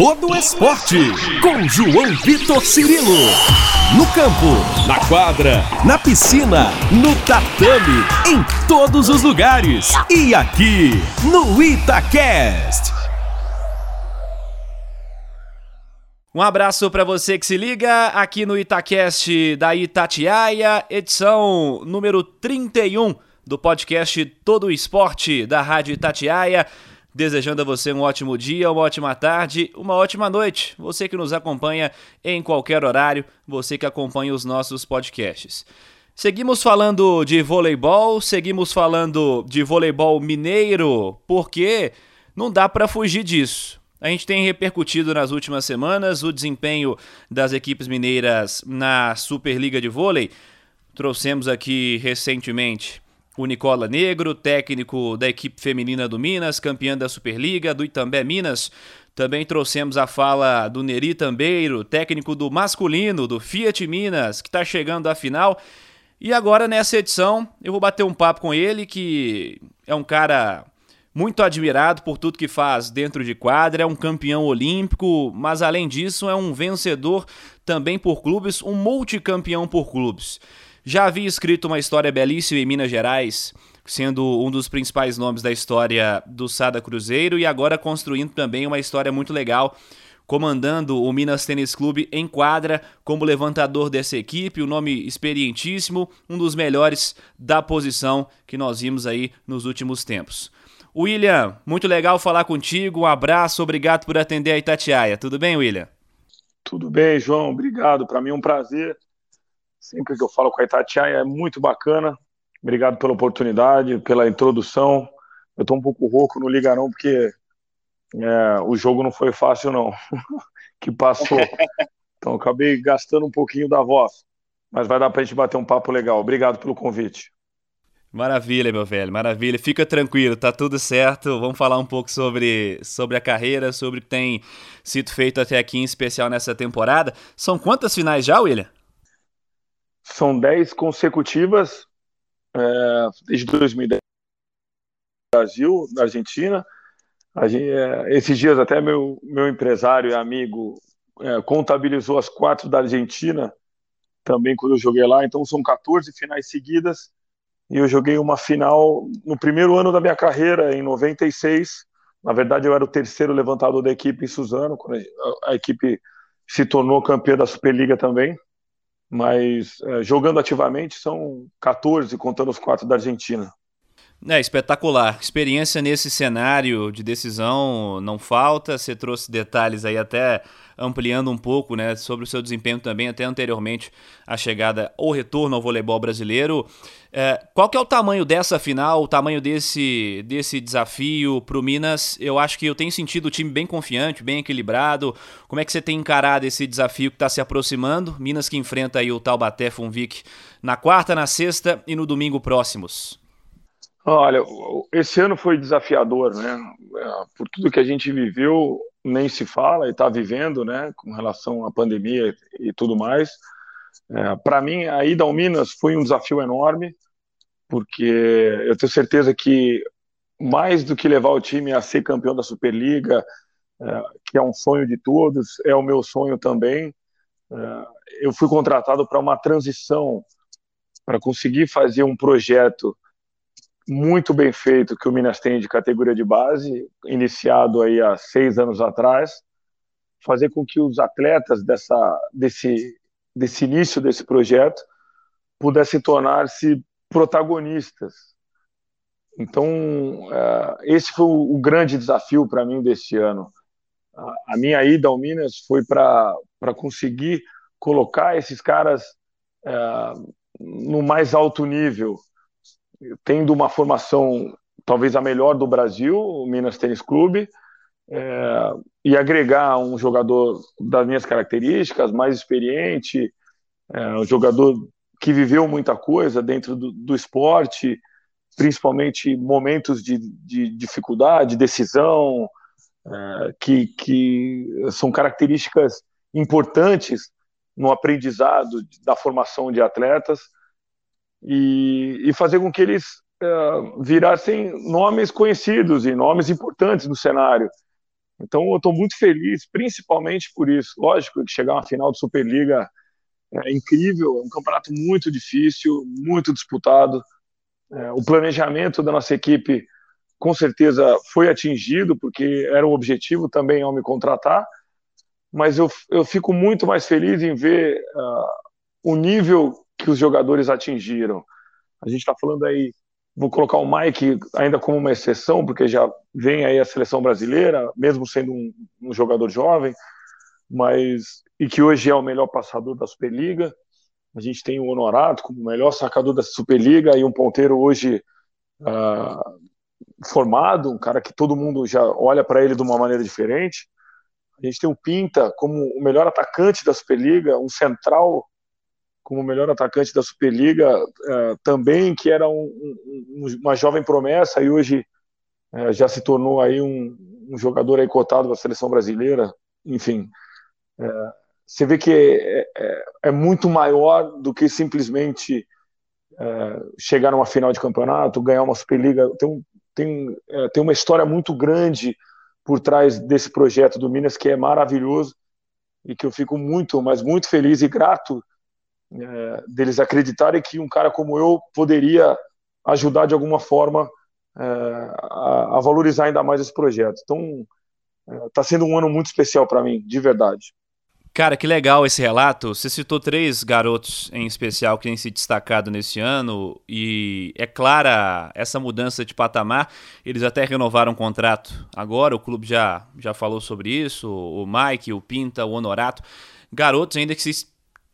todo esporte. Com João Vitor Cirilo. No campo, na quadra, na piscina, no tatame, em todos os lugares. E aqui, no Itacast. Um abraço para você que se liga aqui no Itacast da Itatiaia, edição número 31 do podcast Todo Esporte da Rádio Itatiaia. Desejando a você um ótimo dia, uma ótima tarde, uma ótima noite. Você que nos acompanha em qualquer horário, você que acompanha os nossos podcasts. Seguimos falando de voleibol, seguimos falando de voleibol mineiro, porque não dá para fugir disso. A gente tem repercutido nas últimas semanas o desempenho das equipes mineiras na Superliga de Vôlei. Trouxemos aqui recentemente o Nicola Negro, técnico da equipe feminina do Minas, campeã da Superliga, do Itambé Minas. Também trouxemos a fala do Neri Tambeiro, técnico do masculino do Fiat Minas, que está chegando à final. E agora, nessa edição, eu vou bater um papo com ele, que é um cara muito admirado por tudo que faz dentro de quadra, é um campeão olímpico, mas além disso, é um vencedor também por clubes, um multicampeão por clubes. Já havia escrito uma história belíssima em Minas Gerais, sendo um dos principais nomes da história do Sada Cruzeiro e agora construindo também uma história muito legal, comandando o Minas Tênis Clube em quadra como levantador dessa equipe, um nome experientíssimo, um dos melhores da posição que nós vimos aí nos últimos tempos. William, muito legal falar contigo, um abraço, obrigado por atender a Itatiaia. Tudo bem, William? Tudo bem, João, obrigado. Para mim é um prazer Sempre que eu falo com a Itatiaia é muito bacana. Obrigado pela oportunidade, pela introdução. Eu estou um pouco rouco no Ligarão porque é, o jogo não foi fácil, não. que passou. Então acabei gastando um pouquinho da voz. Mas vai dar para a gente bater um papo legal. Obrigado pelo convite. Maravilha, meu velho, maravilha. Fica tranquilo, tá tudo certo. Vamos falar um pouco sobre, sobre a carreira, sobre o que tem sido feito até aqui, em especial nessa temporada. São quantas finais já, William? São 10 consecutivas é, desde 2010 no Brasil, na Argentina. Gente, é, esses dias até meu, meu empresário e amigo é, contabilizou as quatro da Argentina também quando eu joguei lá. Então são 14 finais seguidas e eu joguei uma final no primeiro ano da minha carreira, em 96. Na verdade, eu era o terceiro levantador da equipe em Suzano, quando a, equipe se tornou campeã da Superliga também mas é, jogando ativamente são 14, contando os quatro da Argentina. É espetacular. Experiência nesse cenário de decisão não falta. Você trouxe detalhes aí até ampliando um pouco, né, sobre o seu desempenho também até anteriormente à chegada ou retorno ao voleibol brasileiro. É, qual que é o tamanho dessa final, o tamanho desse, desse desafio para o Minas? Eu acho que eu tenho sentido o time bem confiante, bem equilibrado. Como é que você tem encarado esse desafio que está se aproximando? Minas que enfrenta aí o Taubaté Funvic na quarta, na sexta e no domingo próximos. Olha, esse ano foi desafiador, né? É, por tudo que a gente viveu, nem se fala e está vivendo, né? Com relação à pandemia e tudo mais. É, Para mim, a ida ao Minas foi um desafio enorme, porque eu tenho certeza que mais do que levar o time a ser campeão da Superliga, é, que é um sonho de todos, é o meu sonho também. É, eu fui contratado para uma transição, para conseguir fazer um projeto muito bem feito que o Minas tem de categoria de base, iniciado aí há seis anos atrás, fazer com que os atletas dessa, desse, desse início desse projeto pudessem tornar-se protagonistas. Então, uh, esse foi o, grande desafio para mim desse ano. A, minha ida ao Minas foi para conseguir colocar esses caras uh, no mais alto nível, tendo uma formação talvez a melhor do Brasil, o Minas Tênis Clube, é, e agregar um jogador das minhas características, mais experiente, é, um jogador que viveu muita coisa dentro do, do esporte, principalmente momentos de, de dificuldade, decisão, é, que, que são características importantes no aprendizado da formação de atletas e, e fazer com que eles uh, virassem nomes conhecidos e nomes importantes no cenário. Então eu estou muito feliz, principalmente por isso. Lógico que chegar uma final de Superliga é incrível, é um campeonato muito difícil, muito disputado. É, o planejamento da nossa equipe com certeza foi atingido, porque era o objetivo também ao me contratar, mas eu, eu fico muito mais feliz em ver uh, o nível que os jogadores atingiram. A gente está falando aí, vou colocar o Mike ainda como uma exceção, porque já vem aí a seleção brasileira, mesmo sendo um, um jogador jovem, mas e que hoje é o melhor passador da Superliga. A gente tem o Honorato como o melhor sacador da Superliga e um ponteiro hoje uh, formado, um cara que todo mundo já olha para ele de uma maneira diferente. A gente tem o Pinta como o melhor atacante da Superliga, um central como o melhor atacante da Superliga uh, também, que era um, um, uma jovem promessa e hoje uh, já se tornou aí um, um jogador aí cotado da seleção brasileira. Enfim, uh, você vê que é, é, é, muito maior do que simplesmente chegar numa final de campeonato, ganhar uma Superliga. Tem tem, é, tem uma história muito grande por trás desse projeto do Minas que é maravilhoso e que eu fico muito, mas muito feliz e grato é, deles acreditarem que um cara como eu poderia ajudar de alguma forma é, a, a, valorizar ainda mais esse projeto. Então, está é, sendo um ano muito especial para mim, de verdade. Cara, que legal esse relato. Você citou três garotos em especial que têm se destacado nesse ano e é clara essa mudança de patamar. Eles até renovaram o contrato agora, o clube já, já falou sobre isso. O Mike, o Pinta, o Honorato. Garotos ainda que se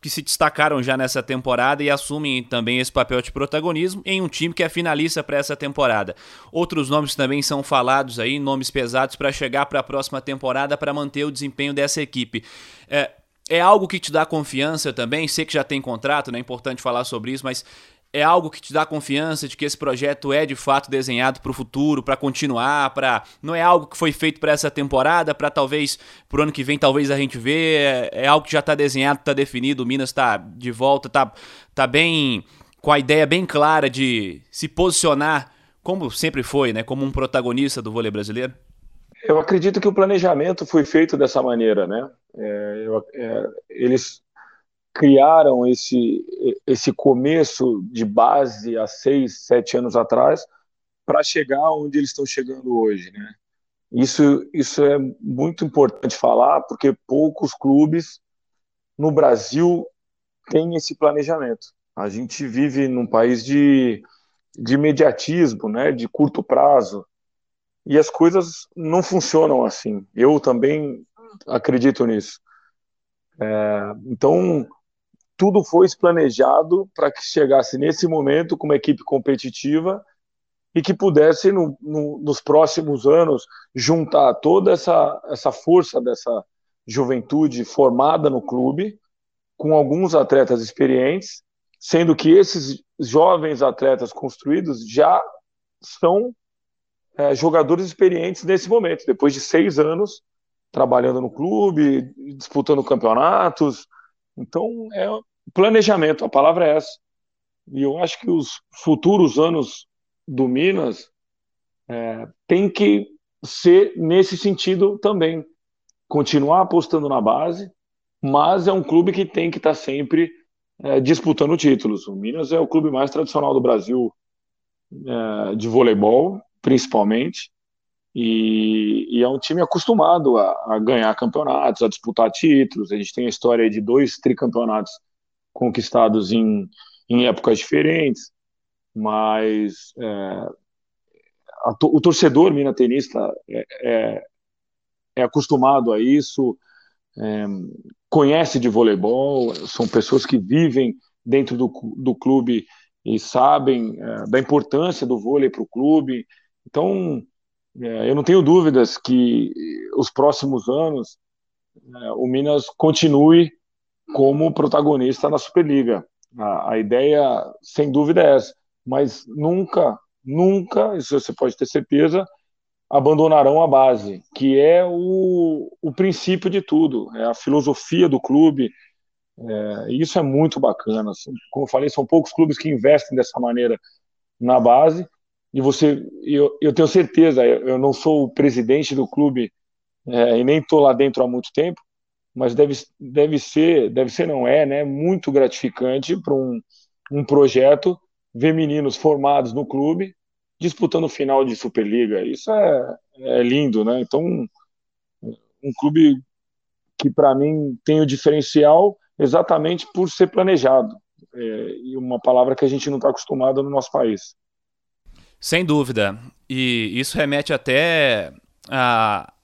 que se destacaram já nessa temporada e assumem também esse papel de protagonismo em um time que é finalista para essa temporada. Outros nomes também são falados aí, nomes pesados para chegar para a próxima temporada para manter o desempenho dessa equipe. É, é algo que te dá confiança também? Sei que já tem contrato, não é importante falar sobre isso, mas é algo que te dá confiança de que esse projeto é de fato desenhado para o futuro, para continuar, para não é algo que foi feito para essa temporada, para talvez pro ano que vem talvez a gente vê, é, é algo que já está desenhado, está definido, o Minas está de volta, tá tá bem com a ideia bem clara de se posicionar como sempre foi, né, como um protagonista do vôlei brasileiro. Eu acredito que o planejamento foi feito dessa maneira, né? É, eu, é, eles criaram esse, esse começo de base há seis, sete anos atrás para chegar onde eles estão chegando hoje, né? Isso, isso é muito importante falar, porque poucos clubes no Brasil têm esse planejamento. A gente vive num país de, de imediatismo, né, de curto prazo, e as coisas não funcionam assim. Eu também acredito nisso. É, então, tudo foi planejado para que chegasse nesse momento com uma equipe competitiva e que pudesse, no, no, nos próximos anos, juntar toda essa, essa força dessa juventude formada no clube com alguns atletas experientes, sendo que esses jovens atletas construídos já são é, jogadores experientes nesse momento, depois de seis anos trabalhando no clube, disputando campeonatos, então, é planejamento, a palavra é essa. E eu acho que os futuros anos do Minas é, tem que ser nesse sentido também. Continuar apostando na base, mas é um clube que tem que estar tá sempre é, disputando títulos. O Minas é o clube mais tradicional do Brasil é, de voleibol, principalmente. E, e, é um time acostumado a, a, ganhar campeonatos, a disputar títulos. A gente tem a história de dois tricampeonatos conquistados em, em épocas diferentes, mas é, o torcedor mina tenista é, é, é, acostumado a isso, é, conhece de voleibol, são pessoas que vivem dentro do, do clube e sabem é, da importância do vôlei para o clube. Então, é, eu não tenho dúvidas que os próximos anos o Minas continue como protagonista na Superliga. A, a, ideia, sem dúvida, é essa. Mas nunca, nunca, isso você pode ter certeza, abandonarão a base, que é o, o princípio de tudo, é a filosofia do clube. É, isso é muito bacana. Como eu falei, são poucos clubes que investem dessa maneira na base e você, eu, eu tenho certeza, eu não sou o presidente do clube é, e nem estou lá dentro há muito tempo, mas deve, deve ser, deve ser não é, né, muito gratificante para um, um projeto ver meninos formados no clube disputando final de Superliga. Isso é, é lindo, né? Então, um clube que para mim tem o diferencial exatamente por ser planejado. É, e uma palavra que a gente não está acostumado no nosso país. Sem dúvida. E isso remete até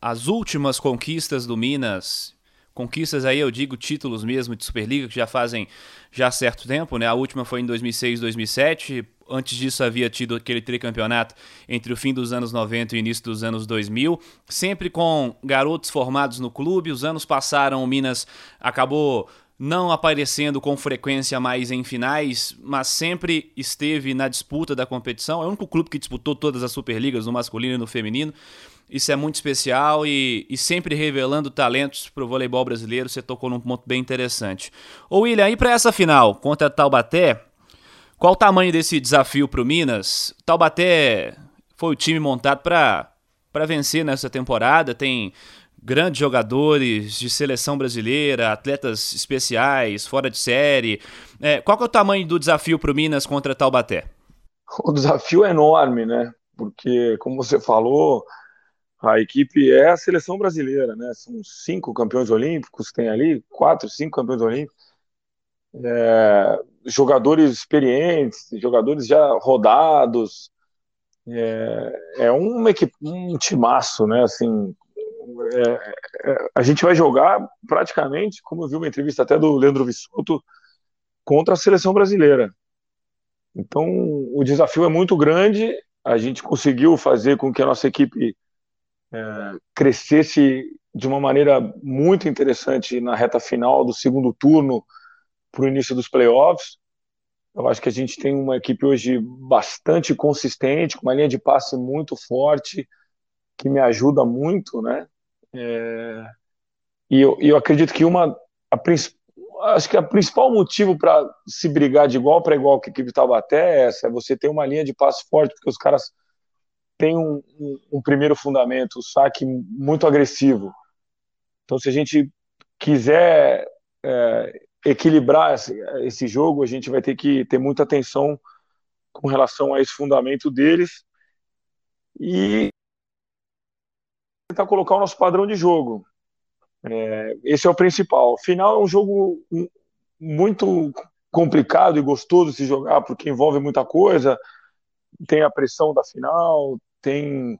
às últimas conquistas do Minas. Conquistas aí, eu digo títulos mesmo de Superliga, que já fazem já certo tempo, né? A última foi em 2006, 2007. Antes disso havia tido aquele tricampeonato entre o fim dos anos 90 e o início dos anos 2000, sempre com garotos formados no clube. Os anos passaram, o Minas acabou não aparecendo com frequência mais em finais, mas sempre esteve na disputa da competição. É o único clube que disputou todas as Superligas, no masculino e no feminino. Isso é muito especial e, e sempre revelando talentos para o voleibol brasileiro. Você tocou num ponto bem interessante. Ô William, e para essa final contra Taubaté, qual o tamanho desse desafio para o Minas? Taubaté foi o time montado para vencer nessa temporada, tem grandes jogadores de seleção brasileira, atletas especiais, fora de série. É, qual é o tamanho do desafio para o Minas contra Taubaté? O desafio é enorme, né? Porque, como você falou, a equipe é a seleção brasileira, né? São cinco campeões olímpicos, tem ali quatro, cinco campeões olímpicos. É, jogadores experientes, jogadores já rodados. É, é uma equipe, um timaço, né? Assim, é, é, a gente vai jogar praticamente, como eu vi uma entrevista até do Leandro Vissuto, contra a seleção brasileira. Então, o desafio é muito grande. A gente conseguiu fazer com que a nossa equipe é, crescesse de uma maneira muito interessante na reta final do segundo turno para o início dos playoffs. Eu acho que a gente tem uma equipe hoje bastante consistente, com uma linha de passe muito forte, que me ajuda muito, né? É, e eu, eu, acredito que uma, a, acho que o principal motivo para se brigar de igual para igual com a equipe Taubaté é essa, é você ter uma linha de passe forte, porque os caras têm um, um, um primeiro fundamento, o saque muito agressivo. Então, se a gente quiser é, equilibrar esse, esse jogo, a gente vai ter que ter muita atenção com relação a esse fundamento deles e tentar colocar o nosso padrão de jogo. É, esse é o principal. Final é um jogo muito complicado e gostoso de se jogar, porque envolve muita coisa. Tem a pressão da final, tem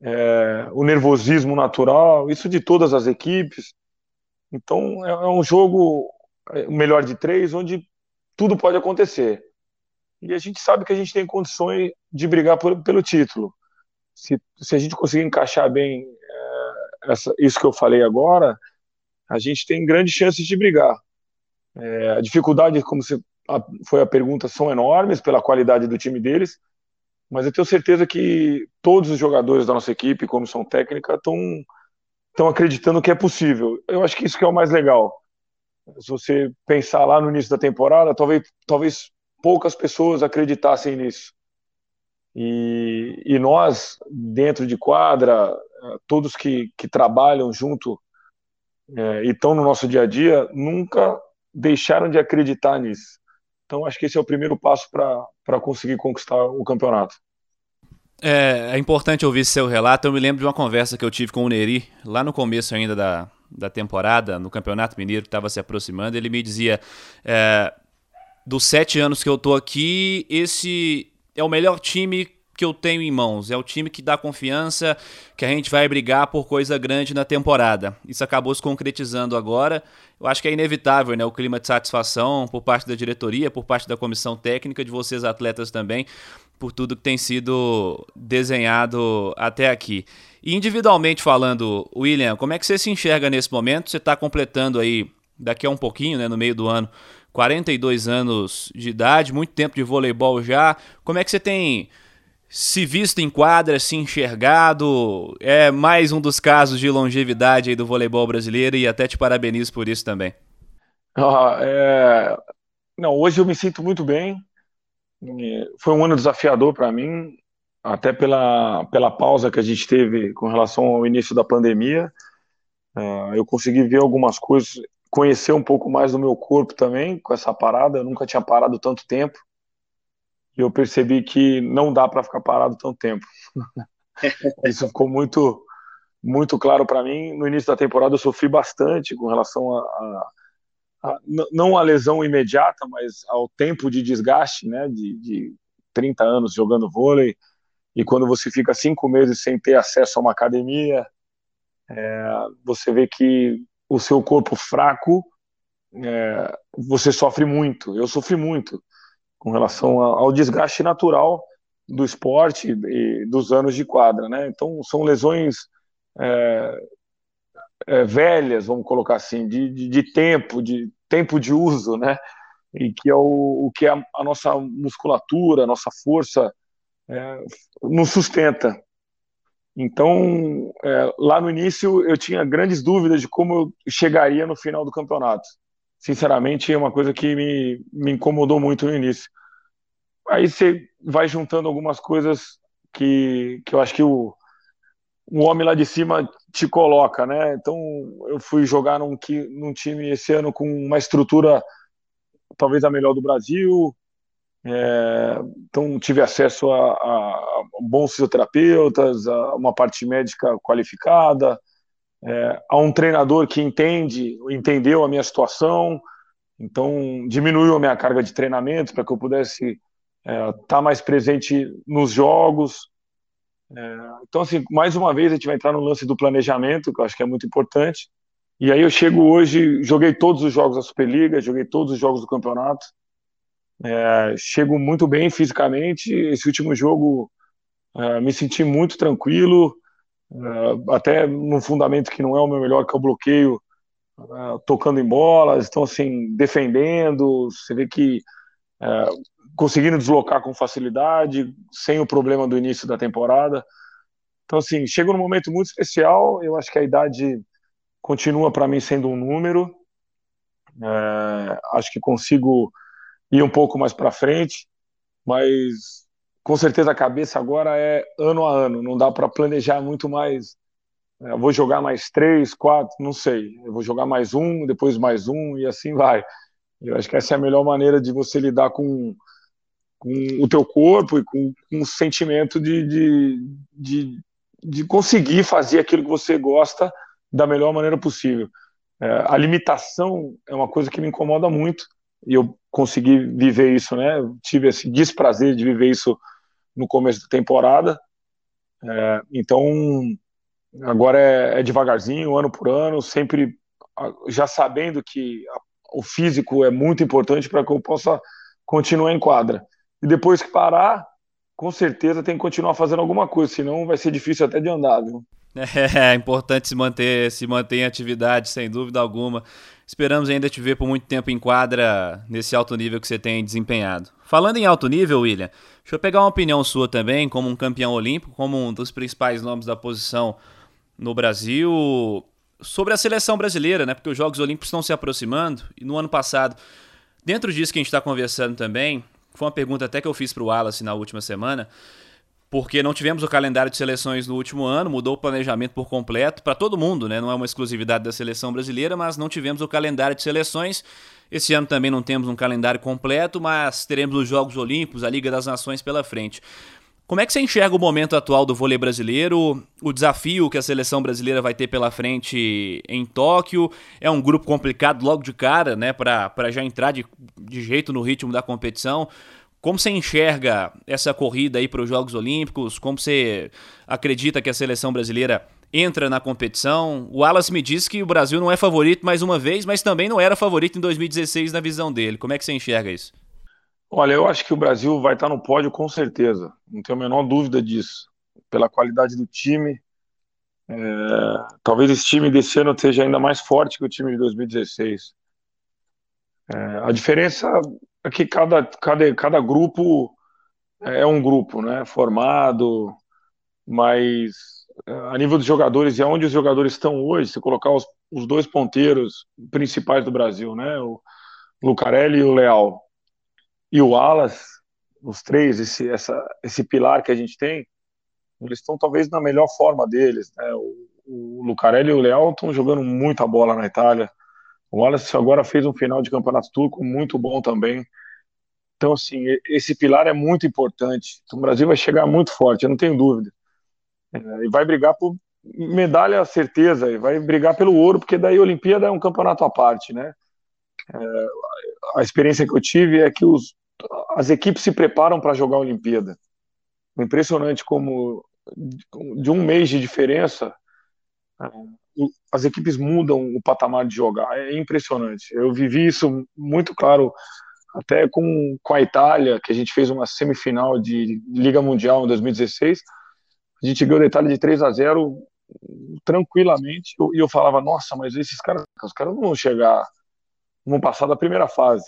é, o nervosismo natural, isso de todas as equipes. Então é, é um jogo é, melhor de três, onde tudo pode acontecer. E a gente sabe que a gente tem condições de brigar por, pelo título. Se, se a gente conseguir encaixar bem essa, isso que eu falei agora, a gente tem grandes chances de brigar. É, a dificuldade, como você, a, foi a pergunta, são enormes pela qualidade do time deles, mas eu tenho certeza que todos os jogadores da nossa equipe, comissão técnica, estão estão acreditando que é possível. Eu acho que isso que é o mais legal. Se você pensar lá no início da temporada, talvez, talvez poucas pessoas acreditassem nisso. E, e nós, dentro de quadra, todos que, que trabalham junto é, e estão no nosso dia a dia, nunca deixaram de acreditar nisso. Então, acho que esse é o primeiro passo para conseguir conquistar o campeonato. É, é, importante ouvir seu relato. Eu me lembro de uma conversa que eu tive com o Neri, lá no começo ainda da, da temporada, no Campeonato Mineiro, que estava se aproximando. Ele me dizia: é, dos sete anos que eu tô aqui, esse é o melhor time que eu tenho em mãos. É o time que dá confiança que a gente vai brigar por coisa grande na temporada. Isso acabou se concretizando agora. Eu acho que é inevitável, né? O clima de satisfação por parte da diretoria, por parte da comissão técnica, de vocês atletas também, por tudo que tem sido desenhado até aqui. E individualmente falando, William, como é que você se enxerga nesse momento? Você está completando aí, daqui a um pouquinho, né, no meio do ano, 42 anos de idade, muito tempo de voleibol já. Como é que você tem se visto em quadra, se enxergado, é mais um dos casos de longevidade do voleibol brasileiro e até te parabenizo por isso também. Ah, é... Não, hoje eu me sinto muito bem. Foi um ano desafiador para mim, até pela, pela pausa que a gente teve com relação ao início da pandemia. Uh, eu consegui ver algumas coisas, conhecer um pouco mais do meu corpo também com essa parada. Eu nunca tinha parado tanto tempo. E eu percebi que não dá para ficar parado tanto tempo. Isso ficou muito muito claro para mim. No início da temporada eu sofri bastante com relação a, a, a, não a lesão imediata, mas ao tempo de desgaste, né, de, de 30 anos jogando vôlei. E quando você fica cinco meses sem ter acesso a uma academia, é, você vê que o seu corpo fraco, é, você sofre muito. Eu sofri muito com relação ao desgaste natural do esporte e dos anos de quadra, né? Então são lesões é, é, velhas, vamos colocar assim, de, de, de, tempo, de tempo de uso, né? E que é o, o que a, a nossa musculatura, a nossa força é, nos sustenta. Então, é, lá no início eu tinha grandes dúvidas de como eu chegaria no final do campeonato. Sinceramente, é uma coisa que me, me incomodou muito no início. Aí você vai juntando algumas coisas que, que eu acho que o, um homem lá de cima te coloca, né? Então eu fui jogar num, num time esse ano com uma estrutura talvez a melhor do Brasil. É, então tive acesso a, a, bons fisioterapeutas, a uma parte médica qualificada, é, a um treinador que entende, entendeu a minha situação, então diminuiu a minha carga de treinamento para que eu pudesse estar é, tá mais presente nos jogos. É, então, assim, mais uma vez a gente vai entrar no lance do planejamento, que eu acho que é muito importante. E aí eu chego hoje, joguei todos os jogos da Superliga, joguei todos os jogos do campeonato. É, chego muito bem fisicamente. Esse último jogo é, me senti muito tranquilo, é, até num fundamento que não é o meu melhor, que é o bloqueio, é, tocando em bolas, então assim, defendendo. Você vê que é, conseguindo deslocar com facilidade, sem o problema do início da temporada. Então, assim, chega num momento muito especial. Eu acho que a idade continua para mim sendo um número. Acho que consigo ir um pouco mais para frente, mas com certeza a cabeça agora é ano a ano. Não dá para planejar muito mais. Eu vou jogar mais três, quatro, não sei. Eu vou jogar mais um, depois mais um e assim vai. Eu acho que essa é a melhor maneira de você lidar com com o teu corpo e com, com o sentimento de, de, de, de, conseguir fazer aquilo que você gosta da melhor maneira possível. É, a limitação é uma coisa que me incomoda muito e eu consegui viver isso, né? Tive esse desprazer de viver isso no começo da temporada. É, então, agora é, é, devagarzinho, ano por ano, sempre já sabendo que o físico é muito importante para que eu possa continuar em quadra. E depois que parar, com certeza tem que continuar fazendo alguma coisa, senão vai ser difícil até de andar, viu? É, é importante se manter, se manter em atividade, sem dúvida alguma. Esperamos ainda te ver por muito tempo em quadra nesse alto nível que você tem desempenhado. Falando em alto nível, William, deixa eu pegar uma opinião sua também, como um campeão olímpico, como um dos principais nomes da posição no Brasil, sobre a seleção brasileira, né? Porque os Jogos Olímpicos estão se aproximando e no ano passado, dentro disso que a gente está conversando também, foi uma pergunta até que eu fiz para o Wallace na última semana, porque não tivemos o calendário de seleções no último ano, mudou o planejamento por completo para todo mundo, né? Não é uma exclusividade da seleção brasileira, mas não tivemos o calendário de seleções. Esse ano também não temos um calendário completo, mas teremos os Jogos Olímpicos, a Liga das Nações pela frente. Como é que você enxerga o momento atual do vôlei brasileiro? O desafio que a seleção brasileira vai ter pela frente em Tóquio? É um grupo complicado logo de cara, né? Para já entrar de, de jeito no ritmo da competição. Como você enxerga essa corrida aí para os Jogos Olímpicos? Como você acredita que a seleção brasileira entra na competição? O Wallace me disse que o Brasil não é favorito mais uma vez, mas também não era favorito em 2016 na visão dele. Como é que você enxerga isso? Olha, eu acho que o Brasil vai estar no pódio com certeza, não tenho a menor dúvida disso. Pela qualidade do time, é, talvez esse time desse ano seja ainda mais forte que o time de 2016. É, a diferença é que cada, cada, cada grupo é um grupo, né, formado, mas é, a nível dos jogadores e aonde os jogadores estão hoje, se colocar os, os dois ponteiros principais do Brasil, né, o Lucarelli e o Leal, e o Alas, os três, esse, essa, esse pilar que a gente tem, eles estão talvez na melhor forma deles. Né? O, o Lucarelli e o Leal estão jogando muita bola na Itália. O Wallace agora fez um final de campeonato turco muito bom também. Então, assim, esse pilar é muito importante. Então, o Brasil vai chegar muito forte, eu não tenho dúvida. É, e vai brigar por medalha, certeza, e vai brigar pelo ouro, porque daí a Olimpíada é um campeonato à parte, né? É, a experiência que eu tive é que os, as equipes se preparam para jogar a Olimpíada. Impressionante como de um mês de diferença as equipes mudam o patamar de jogar. É impressionante. Eu vivi isso muito claro até com, com a Itália, que a gente fez uma semifinal de Liga Mundial em 2016. A gente ganhou detalhe de 3 a 0 tranquilamente. E eu, eu falava, nossa, mas esses caras, os caras não vão chegar, não vão passar da primeira fase.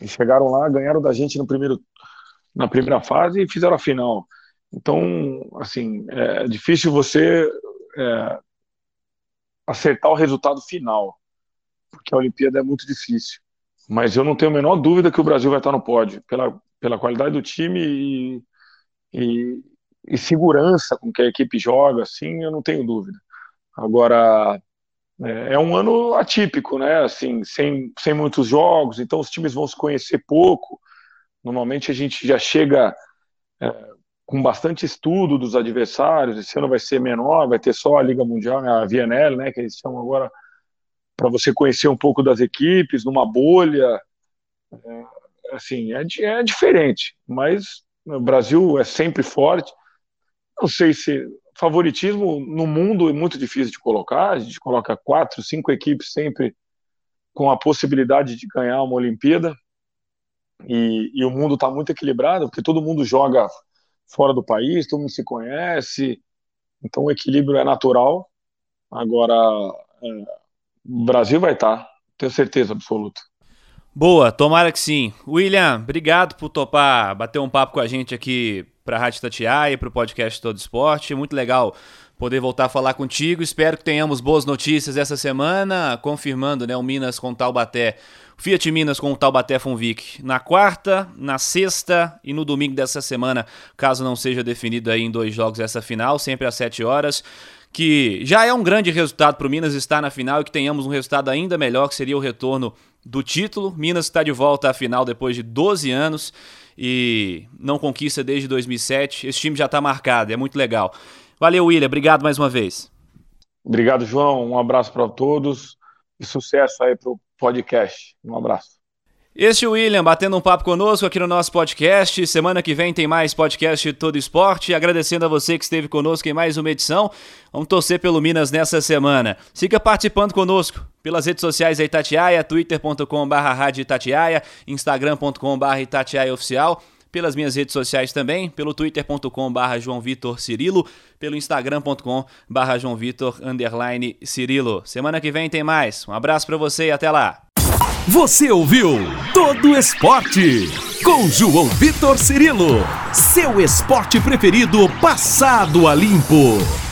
E chegaram lá, ganharam da gente no primeiro, na primeira fase e fizeram a final. Então, assim, é difícil você é, acertar o resultado final, porque a Olimpíada é muito difícil. Mas eu não tenho a menor dúvida que o Brasil vai estar no pódio, pela, pela qualidade do time e, e, e segurança com que a equipe joga, assim, eu não tenho dúvida. Agora, é, é, um ano atípico, né? Assim, sem, sem muitos jogos, então os times vão se conhecer pouco. Normalmente a gente já chega é, com bastante estudo dos adversários. Esse ano vai ser menor, vai ter só a Liga Mundial, a VNL, né, que eles chamam agora, para você conhecer um pouco das equipes, numa bolha. É, assim, é, é diferente, mas o Brasil é sempre forte. Não sei se favoritismo no mundo é muito difícil de colocar. A gente coloca quatro, cinco equipes sempre com a possibilidade de ganhar uma Olimpíada. E, e o mundo está muito equilibrado, porque todo mundo joga fora do país, todo mundo se conhece, então o equilíbrio é natural. Agora, é, o Brasil vai estar, tenho certeza absoluta. Boa, tomara que sim. William, obrigado por topar bater um papo com a gente aqui para a Rádio Tatiaia e para o podcast Todo Esporte. Muito legal poder voltar a falar contigo. Espero que tenhamos boas notícias essa semana, confirmando né, o Minas com Taubaté Fiat Minas com o Taubaté Funvic na quarta, na sexta e no domingo dessa semana, caso não seja definido aí em dois jogos essa final, sempre às 7 horas. Que já é um grande resultado para o Minas estar na final e que tenhamos um resultado ainda melhor, que seria o retorno do título. Minas está de volta à final depois de 12 anos e não conquista desde 2007. Esse time já está marcado, é muito legal. Valeu, William. Obrigado mais uma vez. Obrigado, João. Um abraço para todos e sucesso aí para o podcast. Um abraço. Este é o William batendo um papo conosco aqui no nosso podcast. Semana que vem tem mais podcast Todo Esporte. Agradecendo a você que esteve conosco em mais uma edição. Vamos torcer pelo Minas nessa semana. Siga participando conosco pelas redes sociais da Itatiaia, twitter.com.br instagram.com.br Itatiaia Oficial pelas minhas redes sociais também, pelo twitter.com/barra João Vitor Cirilo, pelo instagram.com/barra João Vitor underline Cirilo. Semana que vem tem mais. Um abraço para você e até lá. Você ouviu Todo Esporte com João Vitor Cirilo, seu esporte preferido passado a limpo.